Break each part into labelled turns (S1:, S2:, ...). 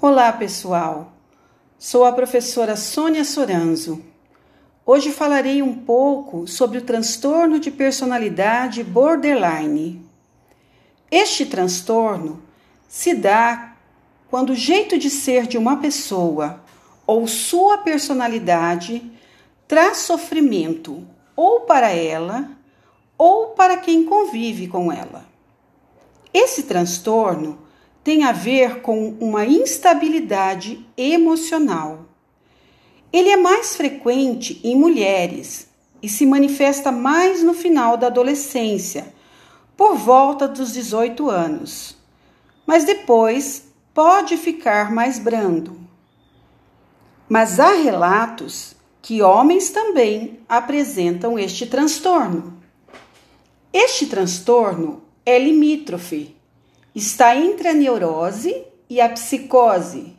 S1: Olá, pessoal. Sou a professora Sônia Soranzo. Hoje falarei um pouco sobre o transtorno de personalidade borderline. Este transtorno se dá quando o jeito de ser de uma pessoa ou sua personalidade traz sofrimento ou para ela ou para quem convive com ela. Esse transtorno tem a ver com uma instabilidade emocional. Ele é mais frequente em mulheres e se manifesta mais no final da adolescência, por volta dos 18 anos, mas depois pode ficar mais brando. Mas há relatos que homens também apresentam este transtorno. Este transtorno é limítrofe, está entre a neurose e a psicose.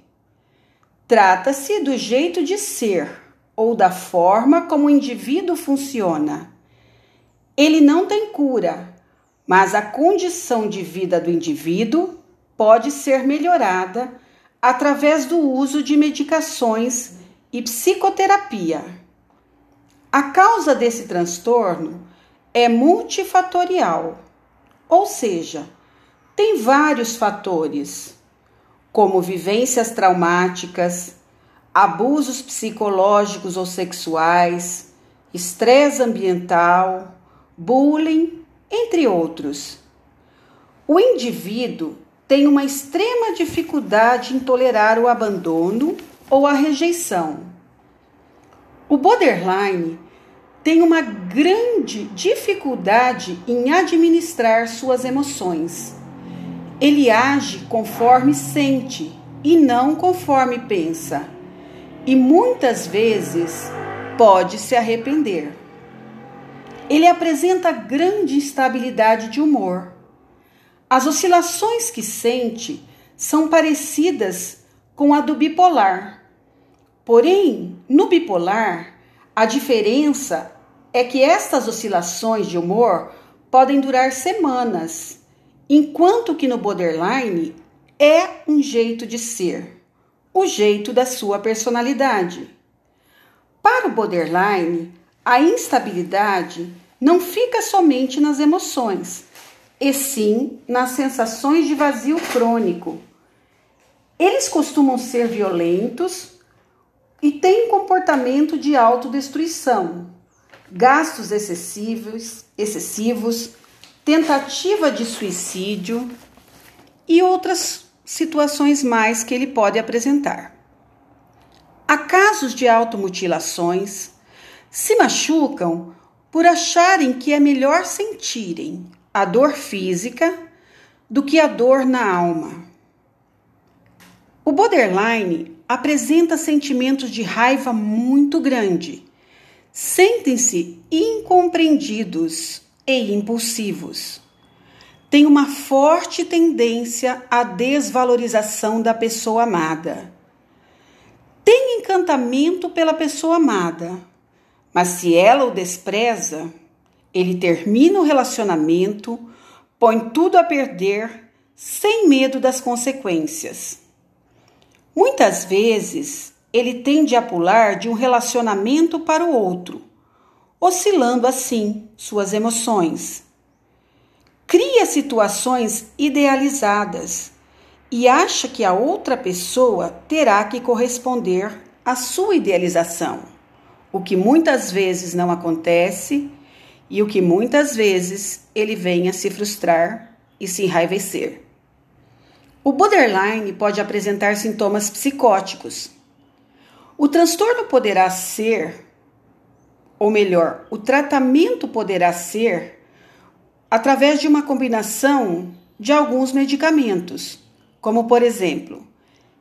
S1: Trata-se do jeito de ser ou da forma como o indivíduo funciona. Ele não tem cura, mas a condição de vida do indivíduo pode ser melhorada através do uso de medicações e psicoterapia. A causa desse transtorno é multifatorial, ou seja, tem vários fatores, como vivências traumáticas, abusos psicológicos ou sexuais, estresse ambiental, bullying, entre outros. O indivíduo tem uma extrema dificuldade em tolerar o abandono ou a rejeição. O borderline tem uma grande dificuldade em administrar suas emoções. Ele age conforme sente e não conforme pensa, e muitas vezes pode se arrepender. Ele apresenta grande instabilidade de humor. As oscilações que sente são parecidas com a do bipolar. Porém, no bipolar, a diferença é que estas oscilações de humor podem durar semanas, enquanto que no borderline é um jeito de ser, o jeito da sua personalidade. Para o borderline, a instabilidade não fica somente nas emoções, e sim nas sensações de vazio crônico. Eles costumam ser violentos e têm comportamento de autodestruição, gastos excessivos, excessivos, tentativa de suicídio e outras situações mais que ele pode apresentar. Há casos de automutilações, se machucam por acharem que é melhor sentirem a dor física do que a dor na alma. O borderline apresenta sentimentos de raiva muito grande sentem-se incompreendidos e impulsivos. Tem uma forte tendência à desvalorização da pessoa amada. Tem encantamento pela pessoa amada, mas se ela o despreza, ele termina o relacionamento, põe tudo a perder, sem medo das consequências. Muitas vezes ele tende a pular de um relacionamento para o outro, oscilando assim suas emoções. Cria situações idealizadas e acha que a outra pessoa terá que corresponder à sua idealização, o que muitas vezes não acontece e o que muitas vezes ele vem a se frustrar e se enraivecer. O borderline pode apresentar sintomas psicóticos, o transtorno poderá ser, ou melhor, o tratamento poderá ser através de uma combinação de alguns medicamentos, como por exemplo,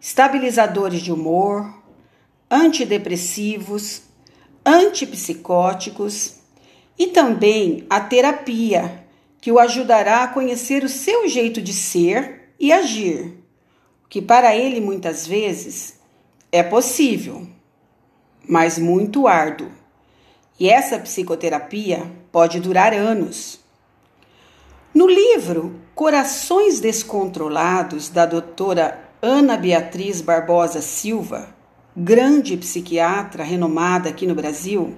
S1: estabilizadores de humor, antidepressivos, antipsicóticos e também a terapia, que o ajudará a conhecer o seu jeito de ser e agir, que para ele muitas vezes é possível, mas muito árduo. E essa psicoterapia pode durar anos. No livro Corações Descontrolados, da doutora Ana Beatriz Barbosa Silva, grande psiquiatra renomada aqui no Brasil,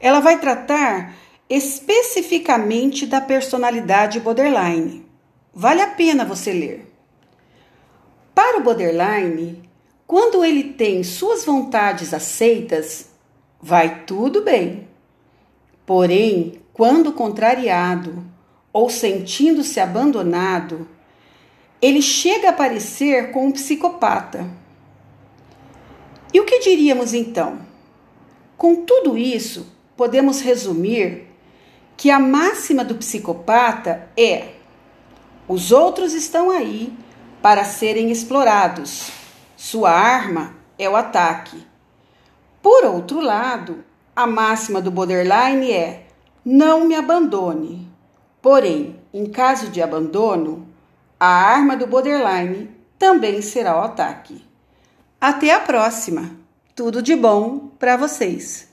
S1: ela vai tratar especificamente da personalidade borderline. Vale a pena você ler. Para o borderline, quando ele tem suas vontades aceitas, vai tudo bem. Porém, quando contrariado ou sentindo-se abandonado, ele chega a parecer com um psicopata. E o que diríamos então? Com tudo isso, podemos resumir que a máxima do psicopata é: os outros estão aí para serem explorados. Sua arma é o ataque. Por outro lado, a máxima do borderline é: não me abandone. Porém, em caso de abandono, a arma do borderline também será o ataque. Até a próxima! Tudo de bom para vocês!